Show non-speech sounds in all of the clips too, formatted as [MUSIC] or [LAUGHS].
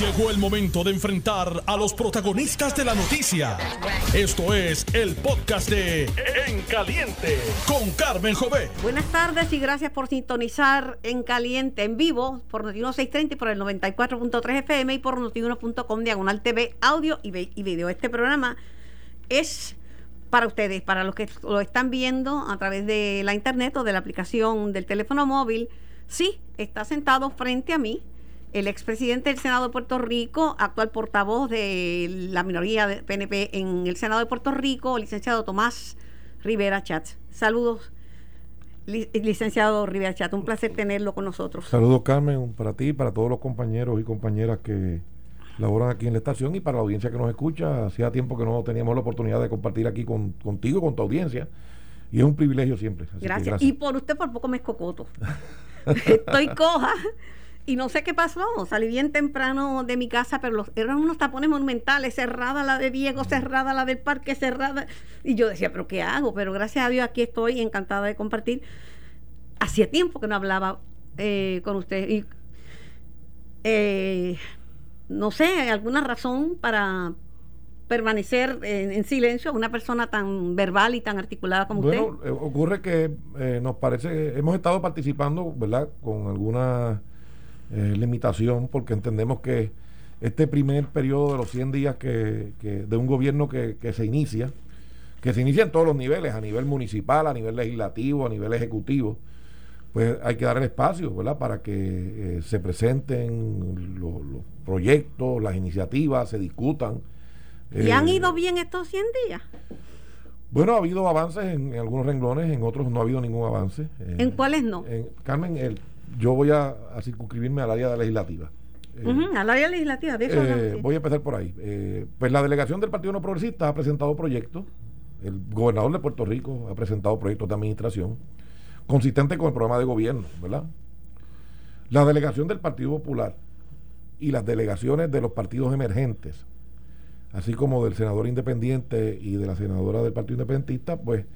Llegó el momento de enfrentar a los protagonistas de la noticia. Esto es el podcast de En Caliente con Carmen Jové. Buenas tardes y gracias por sintonizar En Caliente en vivo por Notiuno 630 y por el 94.3 FM y por notiuno.com diagonal TV, audio y, y video. Este programa es para ustedes, para los que lo están viendo a través de la internet o de la aplicación del teléfono móvil. Sí, está sentado frente a mí el expresidente del Senado de Puerto Rico, actual portavoz de la minoría de PNP en el Senado de Puerto Rico, licenciado Tomás Rivera Chat. Saludos, licenciado Rivera Chat, un placer tenerlo con nosotros. Saludos, Carmen, para ti, para todos los compañeros y compañeras que laboran aquí en la estación y para la audiencia que nos escucha. Hacía tiempo que no teníamos la oportunidad de compartir aquí con, contigo, con tu audiencia. Y es un privilegio siempre. gracias. gracias. Y por usted por poco me escocoto. [LAUGHS] Estoy coja y no sé qué pasó, salí bien temprano de mi casa, pero los, eran unos tapones monumentales, cerrada la de Diego, cerrada la del parque, cerrada. Y yo decía, pero ¿qué hago? Pero gracias a Dios aquí estoy encantada de compartir. Hacía tiempo que no hablaba eh, con usted. Y eh, no sé, ¿hay alguna razón para permanecer en, silencio una persona tan verbal y tan articulada como usted? Bueno, eh, ocurre que nos parece, hemos estado participando, ¿verdad? Con algunas eh, limitación porque entendemos que este primer periodo de los 100 días que, de un gobierno que, se inicia, que se inicia en todos los niveles, a nivel municipal, a nivel legislativo, a nivel ejecutivo, pues hay que dar el espacio, ¿verdad? Para que eh, se presenten los, proyectos, las iniciativas, se discutan. ¿Y han eh, ido bien estos 100 días? Bueno, ha habido avances en, algunos renglones, en otros no ha habido ningún avance. ¿En cuáles no? Carmen, el, yo voy a, circunscribirme al área legislativa. Eh, al área legislativa, de eso eh, Voy a empezar por ahí. Eh, pues la delegación del Partido No Progresista ha presentado proyectos, el gobernador de Puerto Rico ha presentado proyectos de administración consistentes con el programa de gobierno, ¿verdad? La delegación del Partido Popular y las delegaciones de los partidos emergentes, así como del senador independiente y de la senadora del Partido Independentista, pues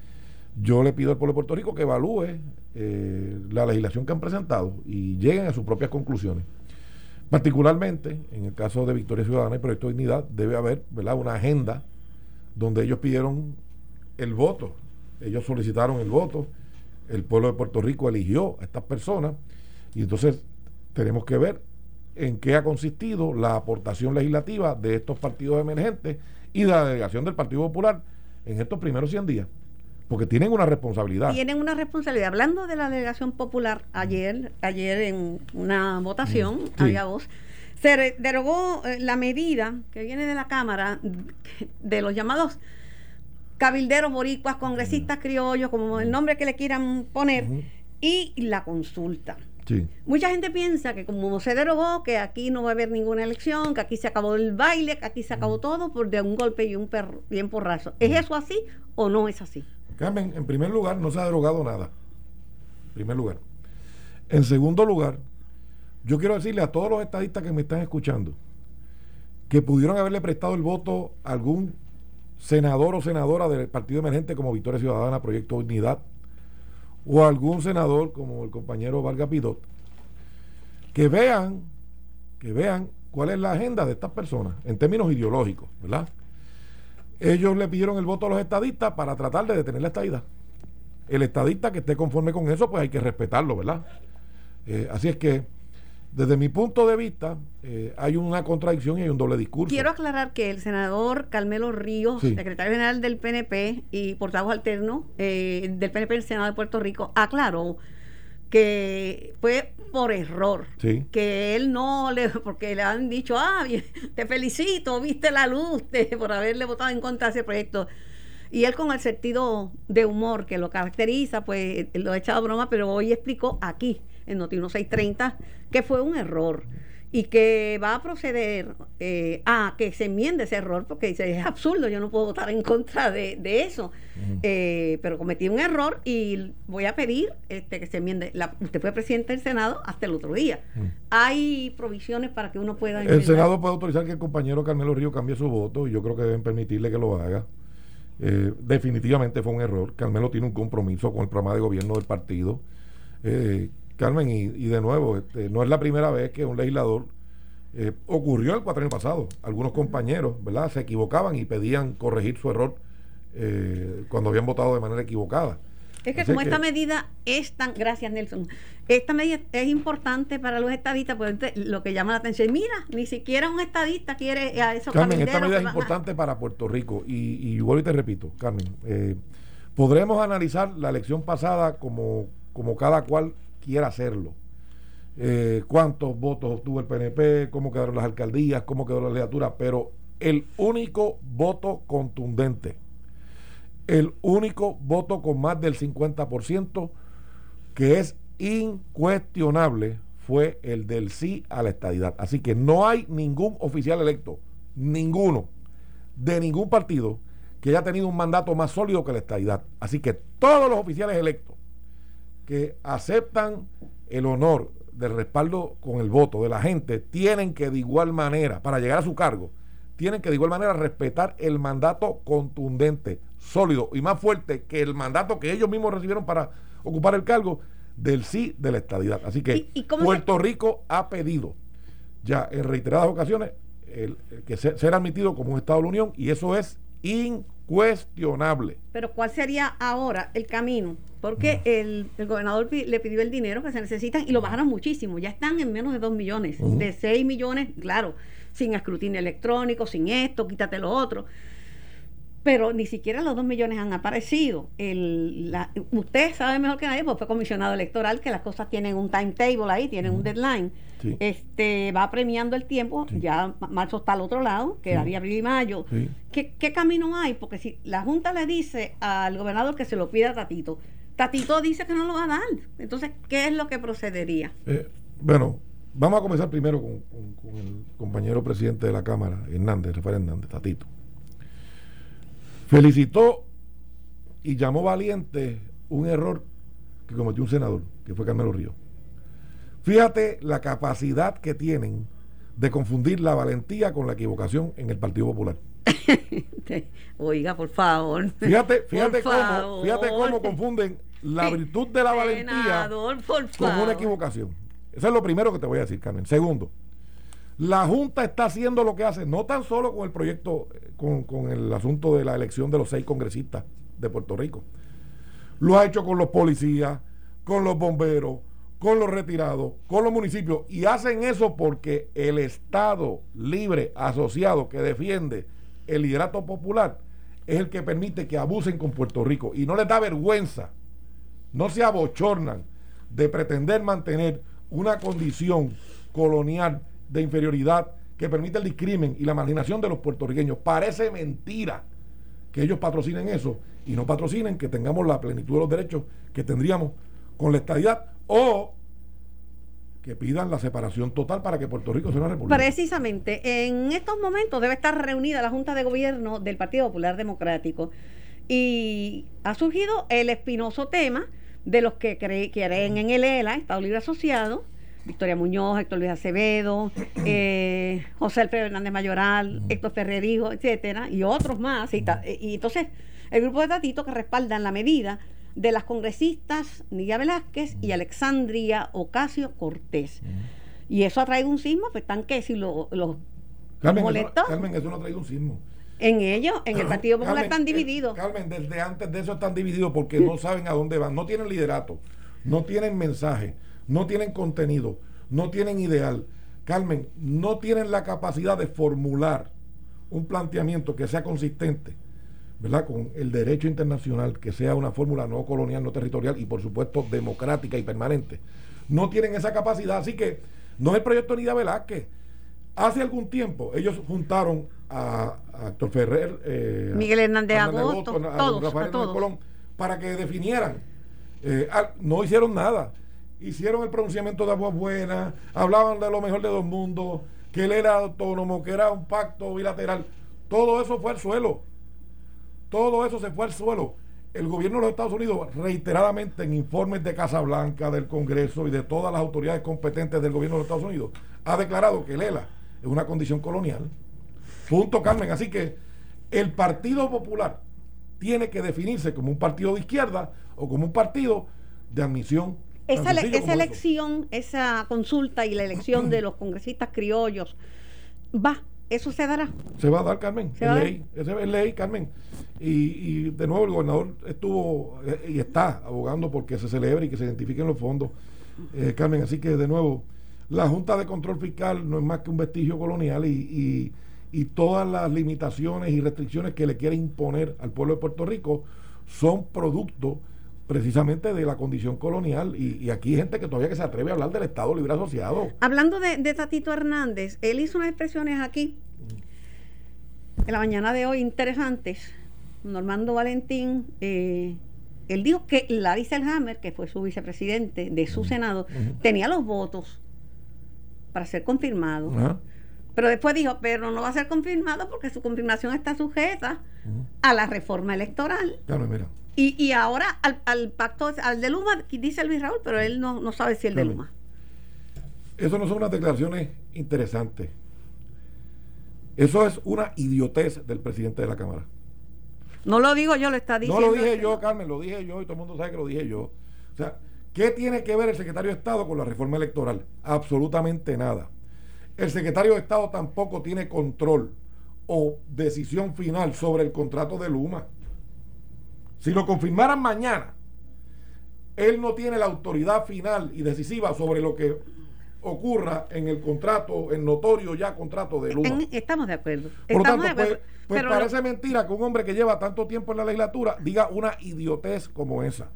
yo le pido al pueblo de Puerto Rico que evalúe eh, la legislación que han presentado y lleguen a sus propias conclusiones. Particularmente, en el caso de Victoria Ciudadana y Proyecto de Dignidad, debe haber una agenda donde ellos pidieron el voto, ellos solicitaron el voto, el pueblo de Puerto Rico eligió a estas personas. Y entonces tenemos que ver en qué ha consistido la aportación legislativa de estos partidos emergentes y de la delegación del Partido Popular en estos primeros 100 días porque tienen una responsabilidad. Tienen una responsabilidad. Hablando de la delegación popular, ayer, ayer en una votación, mm, había voz, se derogó eh, la medida que viene de la Cámara de los llamados cabilderos boricuas, congresistas mm. criollos, como el mm. nombre que le quieran poner, y la consulta. Mucha gente piensa que como se derogó, que aquí no va a haber ninguna elección, que aquí se acabó el baile, que aquí se acabó todo por de un golpe y un perro, bien porrazo. ¿Es eso así o no es así? Carmen, en primer lugar, no se ha derogado nada. En primer lugar. En segundo lugar, yo quiero decirle a todos los estadistas que me están escuchando que pudieron haberle prestado el voto a algún senador o senadora del partido emergente como Victoria Ciudadana, Proyecto Unidad, o algún senador como el compañero Vargas Pidot, que vean, que vean cuál es la agenda de estas personas en términos ideológicos, ¿verdad? Ellos le pidieron el voto a los estadistas para tratar de detener la estadidad. El estadista que esté conforme con eso, pues hay que respetarlo, ¿verdad? Eh, así es que, desde mi punto de vista, eh, hay una contradicción y hay un doble discurso. Quiero aclarar que el senador Carmelo Ríos, secretario general del PNP y portavoz alterno eh, del PNP del Senado de Puerto Rico, aclaró que fue por error, que él no le, [LAUGHS] porque le han dicho, ah, te felicito, viste la luz por haberle votado en contra de ese proyecto. Y él con el sentido de humor que lo caracteriza, pues lo ha echado broma, pero hoy explicó aquí, en Noti 1630, que fue un error y que va a proceder eh, a que se enmiende ese error, porque dice, es absurdo, yo no puedo votar en contra de, eso, eh, pero cometí un error y voy a pedir este, que se enmiende. usted fue presidente del Senado hasta el otro día. Hay provisiones para que uno pueda... El Senado puede autorizar que el compañero Carmelo Río cambie su voto y yo creo que deben permitirle que lo haga. Eh, definitivamente fue un error. Carmelo tiene un compromiso con el programa de gobierno del partido. Carmen, y, de nuevo, este, no es la primera vez que un legislador Eh, ocurrió el cuatro años pasado. Algunos compañeros, ¿verdad? Se equivocaban y pedían corregir su error eh, cuando habían votado de manera equivocada. Es que como esta medida es tan, gracias Nelson, esta medida es importante para los estadistas, pues lo que llama la atención, mira, ni siquiera un estadista quiere a esos Carmen, esta medida es importante para Puerto Rico y, y vuelvo y te repito, Carmen, eh, podremos analizar la elección pasada como, como cada cual quiera hacerlo. Eh, cuántos votos obtuvo el PNP, cómo quedaron las alcaldías, cómo quedó la legislatura, pero el único voto contundente el único voto con más del 50% que es incuestionable fue el del sí a la estadidad. Así que no hay ningún oficial electo, ninguno, de ningún partido que haya tenido un mandato más sólido que la estadidad. Así que todos los oficiales electos que aceptan el honor del respaldo con el voto de la gente tienen que de igual manera, para llegar a su cargo, tienen que de igual manera respetar el mandato contundente, sólido y más fuerte que el mandato que ellos mismos recibieron para ocupar el cargo del sí de la estadidad. Así que Puerto Rico ha pedido ya en reiteradas ocasiones el, que ser admitido como un Estado de la Unión y eso es incuestionable. Pero ¿cuál sería ahora el camino? Porque el, gobernador le pidió el dinero que se necesita y lo bajaron muchísimo. Ya están en menos de 2 millones. De 6 millones, claro, sin escrutinio electrónico, sin esto, quítate lo otro pero ni siquiera los dos millones han aparecido. El, usted sabe mejor que nadie, porque fue comisionado electoral, que las cosas tienen un timetable ahí, tienen un deadline. Este va premiando el tiempo, ya marzo está al otro lado, quedaría abril y mayo. ¿Qué, ¿Qué, camino hay? Porque si la Junta le dice al gobernador que se lo pida a Tatito, Tatito dice que no lo va a dar. Entonces, ¿qué es lo que procedería? Eh, bueno, vamos a comenzar primero con, con el compañero presidente de la Cámara, Hernández, Rafael Hernández, Tatito felicitó y llamó valiente un error que cometió un senador, que fue Carmelo Río. Fíjate la capacidad que tienen de confundir la valentía con la equivocación en el Partido Popular. [LAUGHS] Oiga, por favor. Fíjate, fíjate cómo, fíjate cómo confunden la virtud de la valentía con una equivocación. Eso es lo primero que te voy a decir, Carmen. Segundo, la Junta está haciendo lo que hace, no tan solo con el proyecto, con, el asunto de la elección de los seis congresistas de Puerto Rico. Lo ha hecho con los policías, con los bomberos, con los retirados, con los municipios. Y hacen eso porque el Estado libre asociado que defiende el liderato popular es el que permite que abusen con Puerto Rico. Y no les da vergüenza, no se abochornan de pretender mantener una condición colonial de inferioridad que permite el discrimen y la marginación de los puertorriqueños. Parece mentira que ellos patrocinen eso y no patrocinen que tengamos la plenitud de los derechos que tendríamos con la estadidad o que pidan la separación total para que Puerto Rico sea una república. Precisamente, en estos momentos debe estar reunida la Junta de Gobierno del Partido Popular Democrático y ha surgido el espinoso tema de los que creen en el ELA, Estado Libre Asociado, Victoria Muñoz, Héctor Luis Acevedo, [CLEARS THROAT] eh, José Alfredo Hernández Mayoral, Héctor Ferrerijo, etcétera, y otros más. Y, entonces, el grupo de Tatito que respaldan la medida de las congresistas Nidia Velázquez y Alexandria Ocasio Cortés. Y eso ha traído un sismo, pues están que si los lo Carmen, Eso, Carmen, eso no ha traído un sismo. En ellos, en el Partido Popular están divididos. Carmen, desde antes de eso están divididos porque no saben a dónde van, no tienen liderato, no tienen mensaje no tienen contenido, no tienen ideal. Carmen, no tienen la capacidad de formular un planteamiento que sea consistente, ¿verdad? Con el derecho internacional, que sea una fórmula no colonial, no territorial y por supuesto democrática y permanente. No tienen esa capacidad, así que no es el proyecto Nida Velázquez. Hace algún tiempo ellos juntaron a, Héctor Ferrer, eh, Miguel Hernández Agosto, todos, Rafael Colón, para que definieran. Eh, no hicieron nada hicieron el pronunciamiento de Agua Buena, hablaban de lo mejor de dos mundos, que él era autónomo, que era un pacto bilateral. Todo eso fue al suelo. Todo eso se fue al suelo. El gobierno de los Estados Unidos, reiteradamente en informes de Casa Blanca, del Congreso y de todas las autoridades competentes del gobierno de los Estados Unidos, ha declarado que el ELA es una condición colonial. Punto, Carmen. Así que el Partido Popular tiene que definirse como un partido de izquierda o como un partido de admisión esa, esa elección, esa consulta y la elección de los congresistas criollos va, eso se dará. Se va a dar, Carmen. es ley, es ley, Carmen. Y, de nuevo el gobernador estuvo eh, y está abogando porque se celebre y que se identifiquen los fondos, eh, Carmen. Así que de nuevo, la Junta de Control Fiscal no es más que un vestigio colonial y, y todas las limitaciones y restricciones que le quiere imponer al pueblo de Puerto Rico son producto precisamente de la condición colonial. Y, aquí hay gente que todavía que se atreve a hablar del Estado Libre Asociado. Hablando de, Tatito Hernández, él hizo unas expresiones aquí, en la mañana de hoy, interesantes. Normando Valentín, eh, él dijo que Larry Selhammer, que fue su vicepresidente de su Senado, tenía los votos para ser confirmado. Pero después dijo, pero no va a ser confirmado porque su confirmación está sujeta a la reforma electoral. Claro, mira. Y, ahora al, pacto, al de Luma, dice Luis Raúl, pero él no, sabe si el de Luma. Eso no son unas declaraciones interesantes. Eso es una idiotez del presidente de la Cámara. No lo digo yo, lo está diciendo. No lo dije yo, Carmen, lo dije yo y todo el mundo sabe que lo dije yo. O sea, ¿qué tiene que ver el secretario de Estado con la reforma electoral? Absolutamente nada. El secretario de Estado tampoco tiene control o decisión final sobre el contrato de Luma. Si lo confirmaran mañana, él no tiene la autoridad final y decisiva sobre lo que ocurra en el contrato, el notorio ya contrato de Luma. estamos de acuerdo. Por lo tanto, pues, pues parece mentira que un hombre que lleva tanto tiempo en la legislatura diga una idiotez como esa.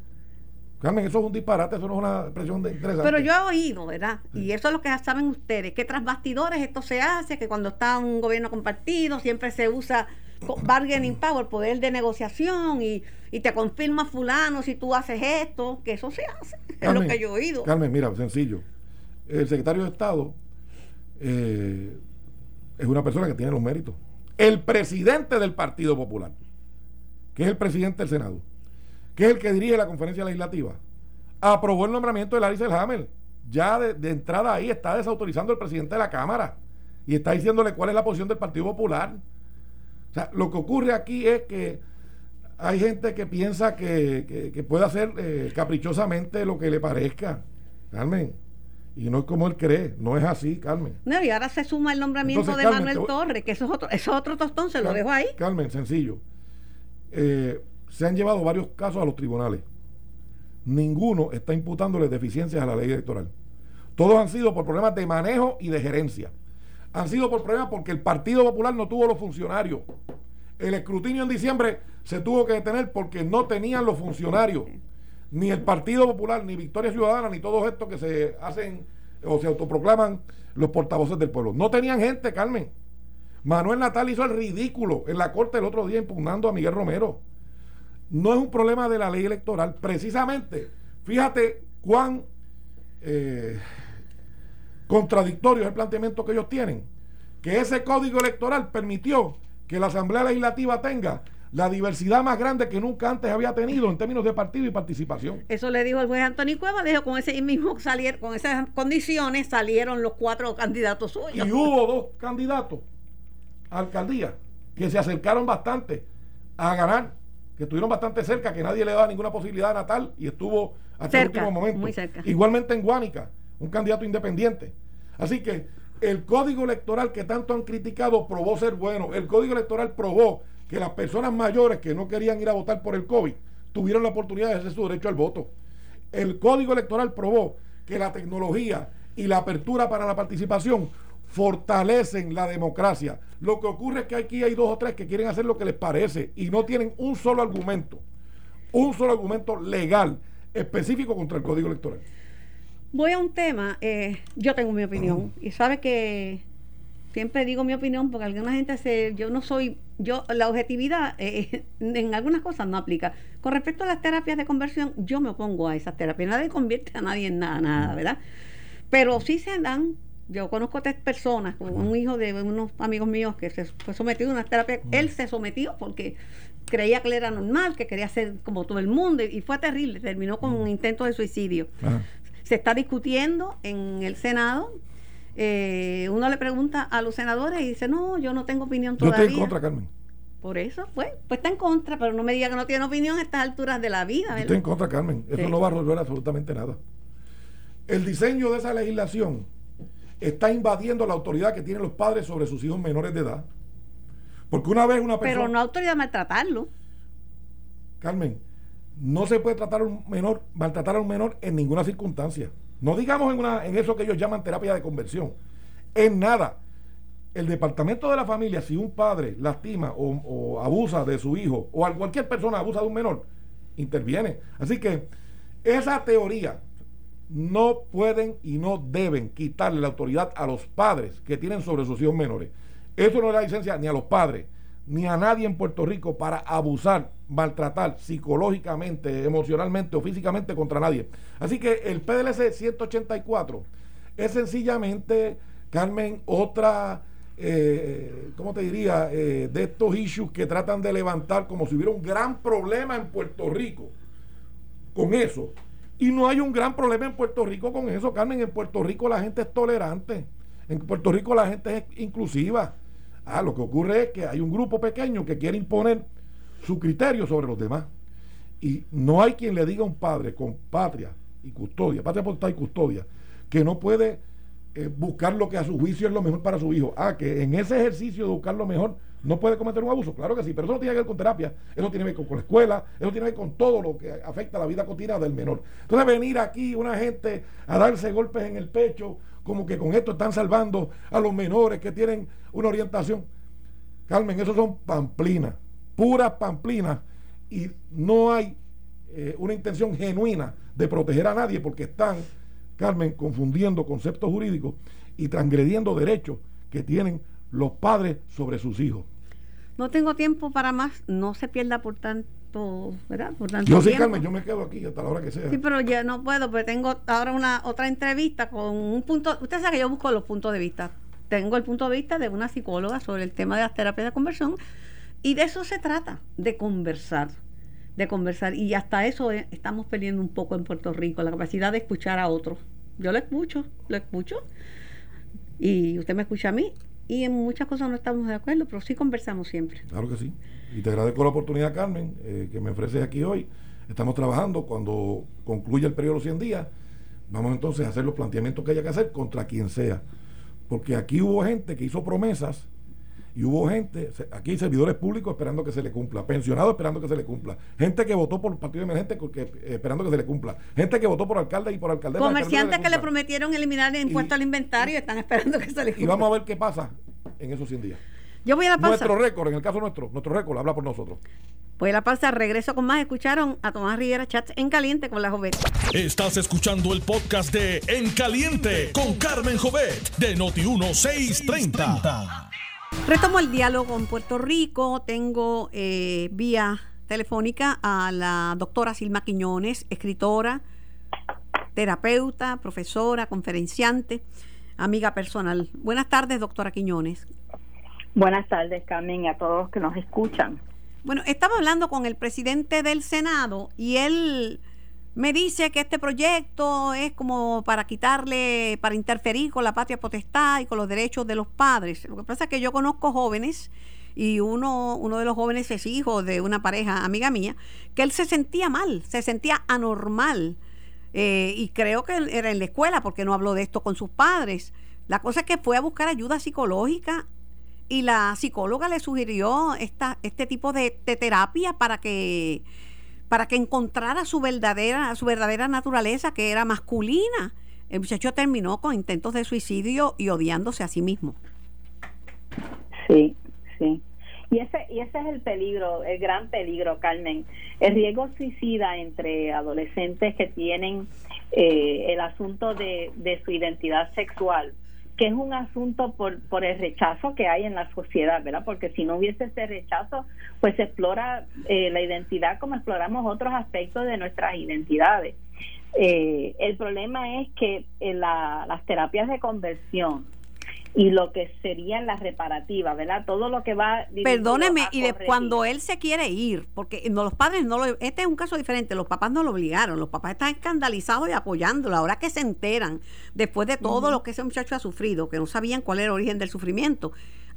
Carmen, eso es un disparate, eso no es una expresión de interesante. Pero yo he oído, ¿verdad? Y eso es lo que ya saben ustedes, que tras bastidores esto se hace, que cuando está un gobierno compartido siempre se usa bargaining power, poder de negociación y, te confirma fulano si tú haces esto, que eso se hace, [LAUGHS] es lo que yo he oído. Carmen, mira, sencillo. El secretario de Estado eh, es una persona que tiene los méritos. El presidente del Partido Popular, que es el presidente del Senado, que es el que dirige la conferencia legislativa, aprobó el nombramiento de Larry Selhammer. Ya de, de entrada ahí está desautorizando el presidente de la Cámara y está diciéndole cuál es la posición del Partido Popular sea, lo que ocurre aquí es que hay gente que piensa que, puede hacer eh, caprichosamente lo que le parezca, Carmen. Y no es como él cree, no es así, Carmen. No, y ahora se suma el nombramiento de Manuel Torres, que eso es otro, eso es otro tostón, se lo dejo ahí. Carmen, sencillo. Eh, se han llevado varios casos a los tribunales. Ninguno está imputándole deficiencias a la ley electoral. Todos han sido por problemas de manejo y de gerencia han sido por problemas porque el Partido Popular no tuvo los funcionarios. El escrutinio en diciembre se tuvo que detener porque no tenían los funcionarios. Ni el Partido Popular, ni Victoria Ciudadana, ni todos estos que se hacen o se autoproclaman los portavoces del pueblo. No tenían gente, Carmen. Manuel Natal hizo el ridículo en la corte el otro día impugnando a Miguel Romero. No es un problema de la ley electoral. Precisamente, fíjate cuán eh, contradictorio es el planteamiento que ellos tienen, que ese código electoral permitió que la Asamblea Legislativa tenga la diversidad más grande que nunca antes había tenido en términos de partido y participación. Eso le dijo el juez Antonio Cueva, dijo con ese mismo salir, con esas condiciones salieron los cuatro candidatos suyos. Y hubo dos candidatos a alcaldía que se acercaron bastante a ganar, que estuvieron bastante cerca, que nadie le daba ninguna posibilidad a Natal y estuvo hasta el último momento. Igualmente en Guánica un candidato independiente. Así que el código electoral que tanto han criticado probó ser bueno. El código electoral probó que las personas mayores que no querían ir a votar por el COVID tuvieron la oportunidad de ejercer su derecho al voto. El código electoral probó que la tecnología y la apertura para la participación fortalecen la democracia. Lo que ocurre es que aquí hay dos o tres que quieren hacer lo que les parece y no tienen un solo argumento, un solo argumento legal específico contra el código electoral. Voy a un tema, eh, yo tengo mi opinión y sabe que siempre digo mi opinión porque alguna gente se, yo no soy, yo la objetividad eh, [LAUGHS] en algunas cosas no aplica. Con respecto a las terapias de conversión, yo me opongo a esas terapias. Nadie convierte a nadie en nada, nada, ¿verdad? Pero sí se dan yo conozco tres personas, un hijo de unos amigos míos que se fue sometido a una terapia, él se sometió porque creía que él era normal, que quería ser como todo el mundo y fue terrible, terminó con un intento de suicidio se está discutiendo en el Senado. Eh, uno le pregunta a los senadores y dice, no, yo no tengo opinión todavía. Yo estoy en contra, Carmen. Por eso, pues, pues está en contra, pero no me diga que no tiene opinión a estas alturas de la vida. estoy en contra, Carmen. Eso no va a resolver absolutamente nada. el diseño de esa legislación está invadiendo la autoridad que tienen los padres sobre sus hijos menores de edad. Porque una vez una persona... Pero no autoridad maltratarlo. Carmen, no se puede tratar a un menor, maltratar a un menor en ninguna circunstancia. No digamos en, una, en eso que ellos llaman terapia de conversión. En nada. El departamento de la familia, si un padre lastima o, o abusa de su hijo, o cualquier persona abusa de un menor, interviene. Así que esa teoría no pueden y no deben quitarle la autoridad a los padres que tienen sobre sus hijos menores. Eso no le da licencia ni a los padres, ni a nadie en Puerto Rico para abusar, maltratar psicológicamente, emocionalmente o físicamente contra nadie. Así que el PDLC 184 es sencillamente, Carmen, otra, eh, ¿cómo te diría?, eh, de estos issues que tratan de levantar como si hubiera un gran problema en Puerto Rico con eso. Y no hay un gran problema en Puerto Rico con eso, Carmen. En Puerto Rico la gente es tolerante. En Puerto Rico la gente es inclusiva. Ah, lo que ocurre es que hay un grupo pequeño que quiere imponer su criterio sobre los demás. Y no hay quien le diga a un padre con patria y custodia, patria potestad y custodia, que no puede eh, buscar lo que a su juicio es lo mejor para su hijo. Ah, que en ese ejercicio de buscar lo mejor no puede cometer un abuso. Claro que sí, pero eso no tiene que ver con terapia, eso tiene que ver con, la escuela, eso tiene que ver con todo lo que afecta a la vida cotidiana del menor. Entonces venir aquí una gente a darse golpes en el pecho, como que con esto están salvando a los menores que tienen una orientación. Carmen, eso son pamplinas, puras pamplinas, y no hay eh, una intención genuina de proteger a nadie porque están, Carmen, confundiendo conceptos jurídicos y transgrediendo derechos que tienen los padres sobre sus hijos. No tengo tiempo para más, no se pierda por tanto, ¿verdad? Por tanto yo sí, Carmen, yo me quedo aquí hasta la hora que sea. Sí, pero ya no puedo, porque tengo ahora una otra entrevista con un punto, usted sabe que yo busco los puntos de vista. Tengo el punto de vista de una psicóloga sobre el tema de las terapias de conversión y de eso se trata, de conversar, de conversar. Y hasta eso eh, estamos perdiendo un poco en Puerto Rico, la capacidad de escuchar a otros. Yo lo escucho, lo escucho. Y usted me escucha a mí y en muchas cosas no estamos de acuerdo, pero sí conversamos siempre. Claro que sí. Y te agradezco la oportunidad, Carmen, eh, que me ofreces aquí hoy. Estamos trabajando. Cuando concluya el periodo de los 100 días, vamos entonces a hacer los planteamientos que haya que hacer contra quien sea. Porque aquí hubo gente que hizo promesas y hubo gente, aquí servidores públicos esperando que se le cumpla, pensionados esperando que se le cumpla, gente que votó por el partido emergente porque, eh, esperando que se le cumpla, gente que votó por alcalde y por alcaldesa. Comerciantes que le prometieron eliminar el impuesto al inventario y están esperando que se le cumpla. Y vamos a ver qué pasa en esos 100 días. Yo voy a la pausa. Nuestro récord, en el caso nuestro, nuestro récord habla por nosotros. Voy a la pausa, regreso con más. Escucharon a Tomás Rivera Chats en Caliente con la Jovet. Estás escuchando el podcast de En Caliente con Carmen Jovet de Noti1630. Retomo el diálogo en Puerto Rico. Tengo eh, vía telefónica a la doctora Silma Quiñones, escritora, terapeuta, profesora, conferenciante, amiga personal. Buenas tardes, doctora Quiñones. Buenas tardes, Carmen, y a todos que nos escuchan. Bueno, estaba hablando con el presidente del Senado y él me dice que este proyecto es como para quitarle, para interferir con la patria potestad y con los derechos de los padres. Lo que pasa es que yo conozco jóvenes y uno, uno de los jóvenes es hijo de una pareja amiga mía, que él se sentía mal, se sentía anormal. Eh, y creo que era en la escuela porque no habló de esto con sus padres. La cosa es que fue a buscar ayuda psicológica y la psicóloga le sugirió esta, este tipo de terapia para que para que encontrara su verdadera, su verdadera naturaleza, que era masculina. El muchacho terminó con intentos de suicidio y odiándose a sí mismo. Sí, sí. Y ese, y ese es el peligro, el gran peligro, Carmen. El riesgo suicida entre adolescentes que tienen eh, el asunto de, de su identidad sexual que es un asunto por, por el rechazo que hay en la sociedad, ¿verdad? Porque si no hubiese ese rechazo, pues se explora eh, la identidad como exploramos otros aspectos de nuestras identidades. Eh, el problema es que en la, las terapias de conversión y lo que serían las reparativas, ¿verdad? Todo lo que va... Perdóneme, y de cuando él se quiere ir, porque no, los padres no lo... Este es un caso diferente, los papás no lo obligaron, los papás están escandalizados y apoyándolo, ahora que se enteran, después de todo lo que ese muchacho ha sufrido, que no sabían cuál era el origen del sufrimiento,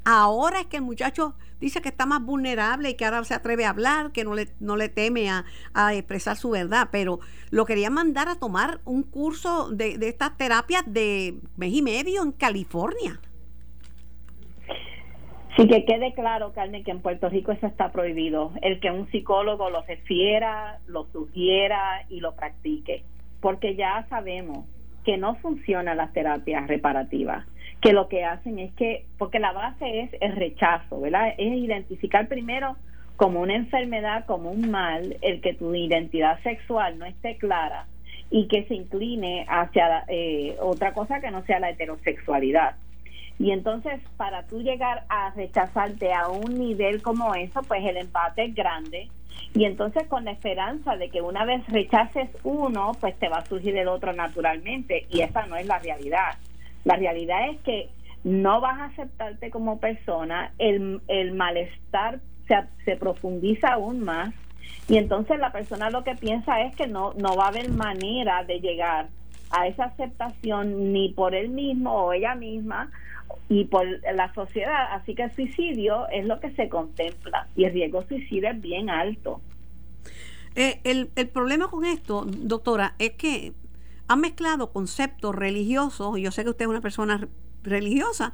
Ahora es que el muchacho dice que está más vulnerable y que ahora se atreve a hablar, que no le, no le teme a, expresar su verdad, pero lo quería mandar a tomar un curso de, de estas terapias de mes y medio en California. Sí, que quede claro, Carmen, que en Puerto Rico eso está prohibido. El que un psicólogo lo refiera, lo sugiera y lo practique. Porque ya sabemos que no funcionan las terapias reparativas. Que lo que hacen es que, porque la base es el rechazo, ¿verdad? Es identificar primero como una enfermedad, como un mal, el que tu identidad sexual no esté clara y que se incline hacia eh, otra cosa que no sea la heterosexualidad. Y entonces, para tú llegar a rechazarte a un nivel como eso, pues el empate es grande. Y entonces, con la esperanza de que una vez rechaces uno, pues te va a surgir el otro naturalmente. Y esa no es la realidad. La realidad es que no vas a aceptarte como persona, el, el malestar se, se profundiza aún más. Y entonces la persona lo que piensa es que no, no va a haber manera de llegar a esa aceptación ni por él mismo o ella misma y por la sociedad. Así que el suicidio es lo que se contempla y el riesgo suicidio es bien alto. Eh, el, el problema con esto, doctora, es que han mezclado conceptos religiosos, yo sé que usted es una persona religiosa,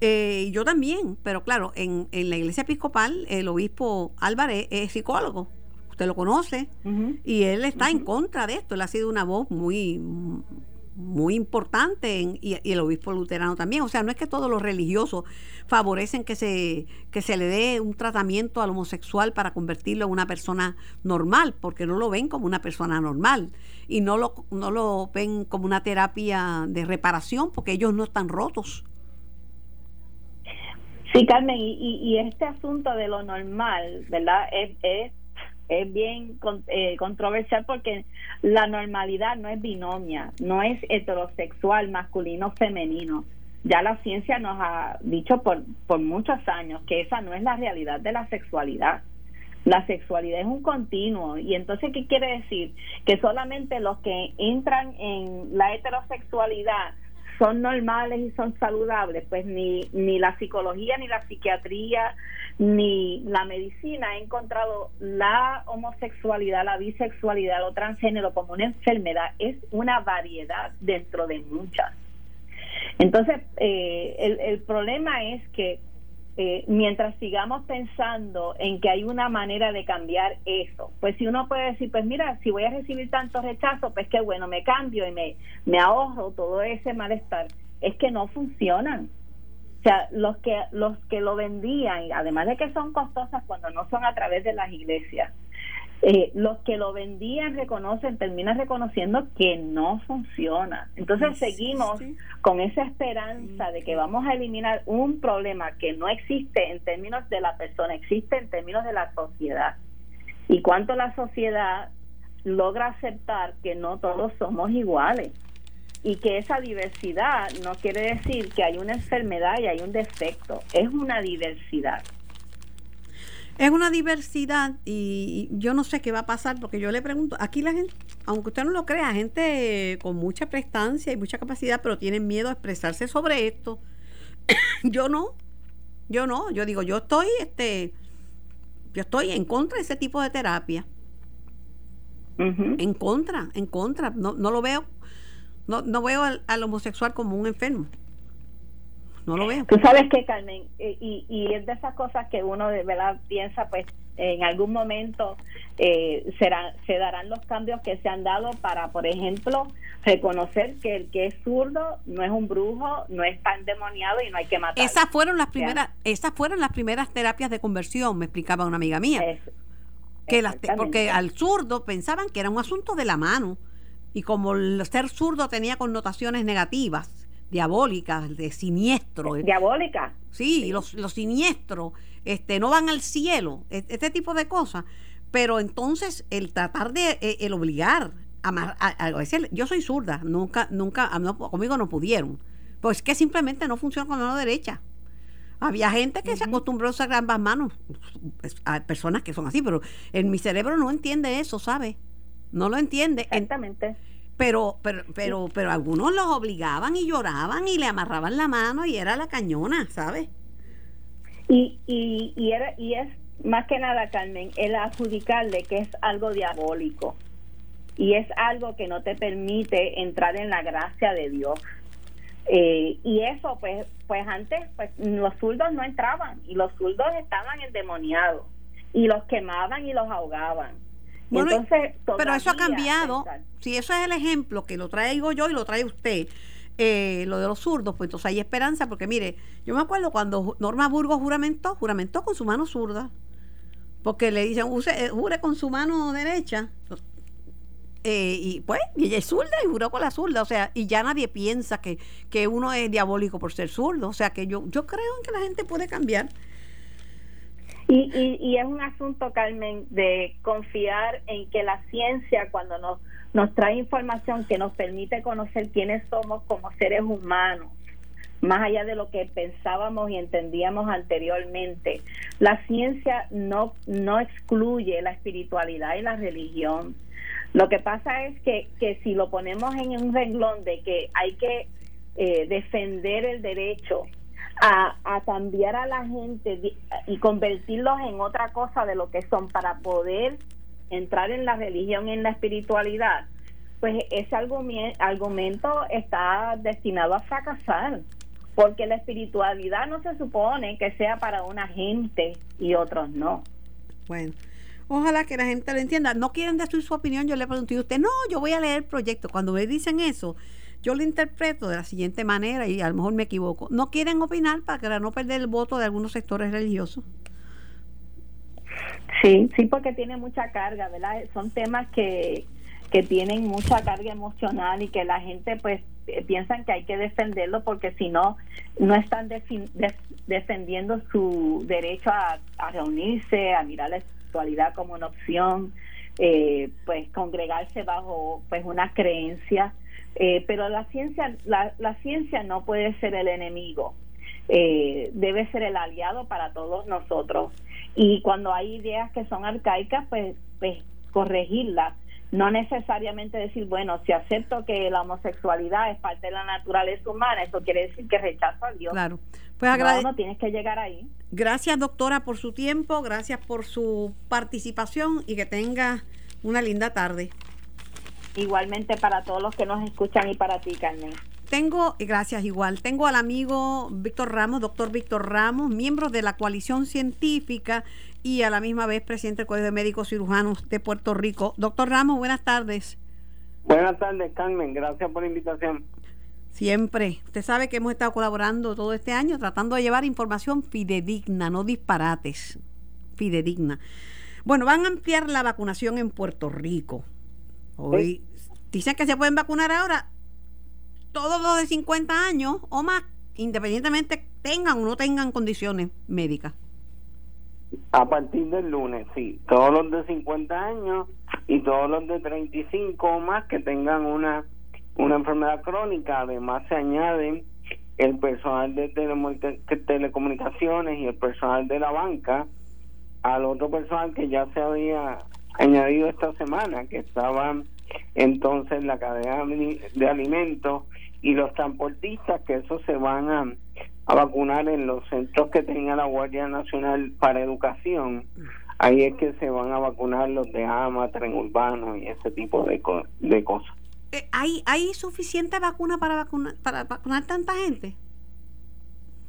eh, yo también, pero claro, en, en, la iglesia episcopal el obispo Álvarez es psicólogo, usted lo conoce, y él está en contra de esto, él ha sido una voz muy muy importante y, el obispo luterano también. O sea, no es que todos los religiosos favorecen que se, que se le dé un tratamiento al homosexual para convertirlo en una persona normal, porque no lo ven como una persona normal y no lo, no lo ven como una terapia de reparación porque ellos no están rotos. Sí, Carmen, y, y este asunto de lo normal, ¿verdad? Es, es es bien eh, controversial porque la normalidad no es binomia, no es heterosexual, masculino, femenino. Ya la ciencia nos ha dicho por, por muchos años que esa no es la realidad de la sexualidad. La sexualidad es un continuo. ¿Y entonces qué quiere decir? Que solamente los que entran en la heterosexualidad son normales y son saludables. Pues ni, ni la psicología, ni la psiquiatría, ni la medicina ha encontrado la homosexualidad, la bisexualidad o transgénero como una enfermedad, es una variedad dentro de muchas. Entonces, eh, el, el, problema es que eh, mientras sigamos pensando en que hay una manera de cambiar eso, pues si uno puede decir, pues mira, si voy a recibir tanto rechazo, pues qué bueno, me cambio y me, me ahorro todo ese malestar, es que no funcionan o sea, los que, los que lo vendían, además de que son costosas cuando no son a través de las iglesias, eh, los que lo vendían reconocen, terminan reconociendo que no funciona. Entonces seguimos con esa esperanza de que vamos a eliminar un problema que no existe en términos de la persona, existe en términos de la sociedad. Y cuánto la sociedad logra aceptar que no todos somos iguales y que esa diversidad no quiere decir que hay una enfermedad y hay un defecto, es una diversidad. Es una diversidad y yo no sé qué va a pasar porque yo le pregunto, aquí la gente, aunque usted no lo crea, gente con mucha prestancia y mucha capacidad, pero tienen miedo a expresarse sobre esto. [COUGHS] yo no, yo no, yo digo, yo estoy, este, yo estoy en contra de ese tipo de terapia. En contra, en contra, no, no lo veo no, no veo al, homosexual como un enfermo. No lo veo. Tú sabes que, Carmen, eh, y, y es de esas cosas que uno de verdad piensa, pues en algún momento eh, será, se darán los cambios que se han dado para, por ejemplo, reconocer que el que es zurdo no es un brujo, no es tan demoniado y no hay que matarlo. Esas fueron las primeras, esas fueron las primeras terapias de conversión, me explicaba una amiga mía. que las, porque al zurdo pensaban que era un asunto de la mano y como el ser zurdo tenía connotaciones negativas, diabólicas, de siniestro. Diabólica. Sí, Los, los siniestros este, no van al cielo, e, este tipo de cosas. Pero entonces el tratar de, e, el obligar a, veces yo soy zurda, nunca, nunca, conmigo no pudieron. Pues que simplemente no funciona con la mano derecha. Había gente que se acostumbró a usar ambas manos, hay personas que son así, pero en mi cerebro no entiende eso, ¿sabe? No lo entiende. Exactamente. Pero, pero, pero, pero algunos los obligaban y lloraban y le amarraban la mano y era la cañona, ¿sabes? Y, y, y, era, y es más que nada, Carmen, el adjudicarle que es algo diabólico y es algo que no te permite entrar en la gracia de Dios. Eh, y eso, pues, pues antes, pues los zurdos no entraban y los zurdos estaban endemoniados y los quemaban y los ahogaban. Entonces, pero eso ha cambiado. Si eso es el ejemplo que lo traigo yo y lo trae usted, eh, lo de los zurdos, pues entonces hay esperanza, porque mire, yo me acuerdo cuando Norma Burgos juramentó, juramentó con su mano zurda, porque le dicen, use, eh, jure con su mano derecha, eh, y pues, y ella es zurda y juró con la zurda, o sea, y ya nadie piensa que, que uno es diabólico por ser zurdo, o sea, que yo, yo creo en que la gente puede cambiar. Y, y, es un asunto, Carmen, de confiar en que la ciencia, cuando nos, nos trae información que nos permite conocer quiénes somos como seres humanos, más allá de lo que pensábamos y entendíamos anteriormente, la ciencia no, no excluye la espiritualidad y la religión. Lo que pasa es que, que si lo ponemos en un renglón de que hay que eh, defender el derecho a, a, cambiar a la gente y convertirlos en otra cosa de lo que son para poder entrar en la religión y en la espiritualidad, pues ese argumento está destinado a fracasar, porque la espiritualidad no se supone que sea para una gente y otros no. Bueno. Ojalá que la gente lo entienda. No quieren decir su opinión. Yo le pregunté a usted, no, yo voy a leer el proyecto. Cuando me dicen eso, yo lo interpreto de la siguiente manera y a lo mejor me equivoco. No quieren opinar para no perder el voto de algunos sectores religiosos. Sí, sí, porque tiene mucha carga, ¿verdad? Son temas que, que tienen mucha carga emocional y que la gente pues eh, piensan que hay que defenderlo porque si no, no están defendiendo su derecho a, a reunirse, a mirar la espiritualidad como una opción, eh, pues congregarse bajo pues una creencia eh, pero la ciencia, la, la, ciencia no puede ser el enemigo, eh, debe ser el aliado para todos nosotros. Y cuando hay ideas que son arcaicas, pues, pues corregirlas. No necesariamente decir, bueno, si acepto que la homosexualidad es parte de la naturaleza humana, eso quiere decir que rechazo a Dios. Claro. Pues no, no tienes que llegar ahí. Gracias, doctora, por su tiempo, gracias por su participación y que tenga una linda tarde. Igualmente para todos los que nos escuchan y para ti, Carmen. Tengo, gracias igual, tengo al amigo Víctor Ramos, doctor Víctor Ramos, miembro de la coalición científica y a la misma vez presidente del Colegio de Médicos Cirujanos de Puerto Rico. Doctor Ramos, buenas tardes. Buenas tardes, Carmen, gracias por la invitación. Siempre. Usted sabe que hemos estado colaborando todo este año tratando de llevar información fidedigna, no disparates, fidedigna. Bueno, van a ampliar la vacunación en Puerto Rico. Hoy dicen que se pueden vacunar ahora todos los de 50 años o más, independientemente tengan o no tengan condiciones médicas. A partir del lunes, sí. Todos los de 50 años y todos los de 35 o más que tengan una, una enfermedad crónica. Además, se añaden el personal de telecomunicaciones y el personal de la banca al otro personal que ya se había añadido esta semana, que estaban entonces la cadena de alimentos y los transportistas, que eso se van a, a vacunar en los centros que tenga la Guardia Nacional para Educación. Ahí es que se van a vacunar los de AMA, tren urbano y ese tipo de, de cosas. Eh, ¿Hay, ¿Hay suficiente vacuna para, vacunar para vacunar tanta gente?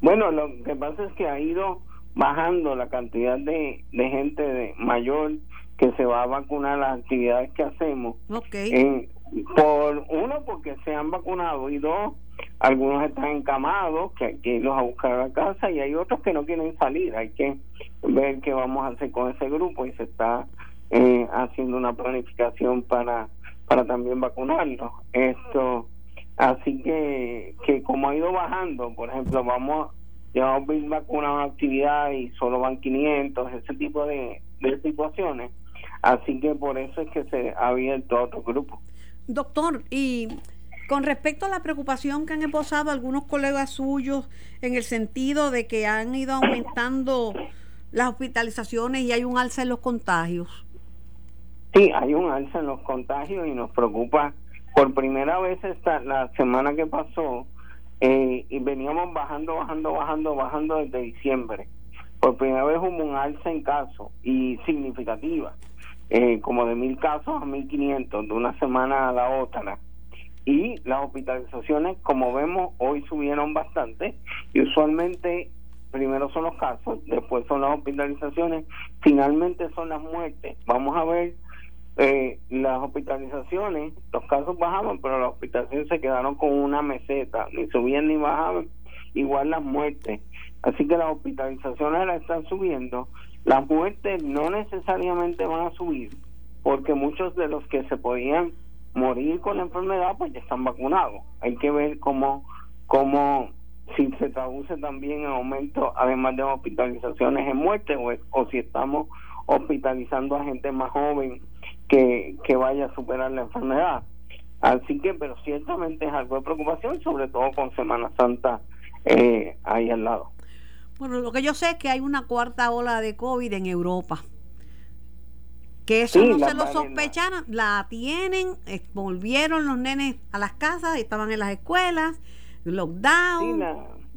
Bueno, lo que pasa es que ha ido bajando la cantidad de, de gente de mayor que se va a vacunar las actividades que hacemos. Okay. por uno, porque se han vacunado y dos, algunos están encamados, que hay que irlos a buscar a la casa y hay otros que no quieren salir. Hay que ver qué vamos a hacer con ese grupo y se está eh, haciendo una planificación para para también vacunarlos. Esto, así que que como ha ido bajando, por ejemplo, vamos llevamos mil vacunas a una actividad y solo van 500, ese tipo de, de situaciones Así que por eso es que se ha abierto otro grupo. Doctor, y con respecto a la preocupación que han esposado algunos colegas suyos en el sentido de que han ido aumentando las hospitalizaciones y hay un alza en los contagios. Sí, hay un alza en los contagios y nos preocupa. Por primera vez esta la semana que pasó eh, y veníamos bajando, bajando, bajando, bajando desde diciembre por primera vez hubo un alza en casos y significativa, eh, como de mil casos a mil quinientos de una semana a la otra. Y las hospitalizaciones, como vemos, hoy subieron bastante y usualmente primero son los casos, después son las hospitalizaciones, finalmente son las muertes. Vamos a ver eh, las hospitalizaciones, los casos bajaban, pero las hospitalizaciones se quedaron con una meseta, ni subían ni bajaban, igual las muertes. Así que las hospitalizaciones ahora están subiendo, las muertes no necesariamente van a subir, porque muchos de los que se podían morir con la enfermedad, pues ya están vacunados. Hay que ver cómo, cómo si se traduce también en aumento, además de hospitalizaciones, en muerte, o, si estamos hospitalizando a gente más joven que, que vaya a superar la enfermedad. Así que, pero ciertamente es algo de preocupación, sobre todo con Semana Santa eh, ahí al lado. Bueno, lo que yo sé es que hay una cuarta ola de COVID en Europa. Que eso no se lo sospecharon, la tienen, volvieron los nenes a las casas, estaban en las escuelas, lockdown,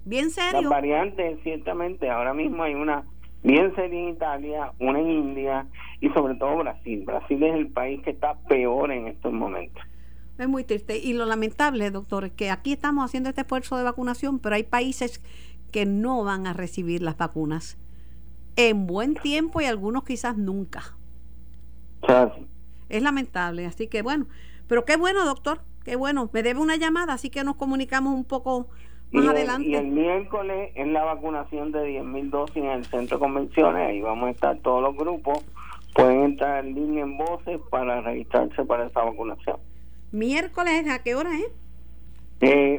bien serio. Las variantes, ciertamente, ahora mismo hay una bien seria en Italia, una en India y sobre todo Brasil. Brasil es el país que está peor en estos momentos. Es muy triste. Y lo lamentable, doctor, es que aquí estamos haciendo este esfuerzo de vacunación, pero hay países que no van a recibir las vacunas en buen tiempo y algunos quizás nunca. Es lamentable, así que bueno, pero qué bueno, doctor, qué bueno. Me debe una llamada, así que nos comunicamos un poco más adelante. y el miércoles es la vacunación de 10.000 dosis en el centro de convenciones, ahí vamos a estar todos los grupos, pueden entrar en línea en voces para registrarse para esa vacunación. ¿Miércoles a qué hora es? Eh,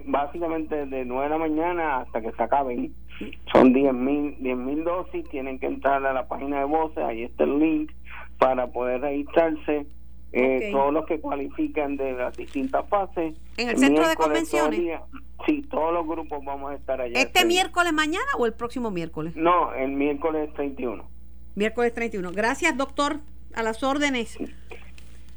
básicamente de 9 de la mañana hasta que se acaben. Son 10.000 10 mil dosis, tienen que entrar a la página de voces, ahí está el link para poder registrarse. Eh, Todos los que cualifican de las distintas fases. ¿En el, centro de convenciones? sí, todos los grupos vamos a estar allá. ¿Este miércoles mañana o el próximo miércoles? No, el miércoles 31. Miércoles 31. Gracias, doctor. A las órdenes.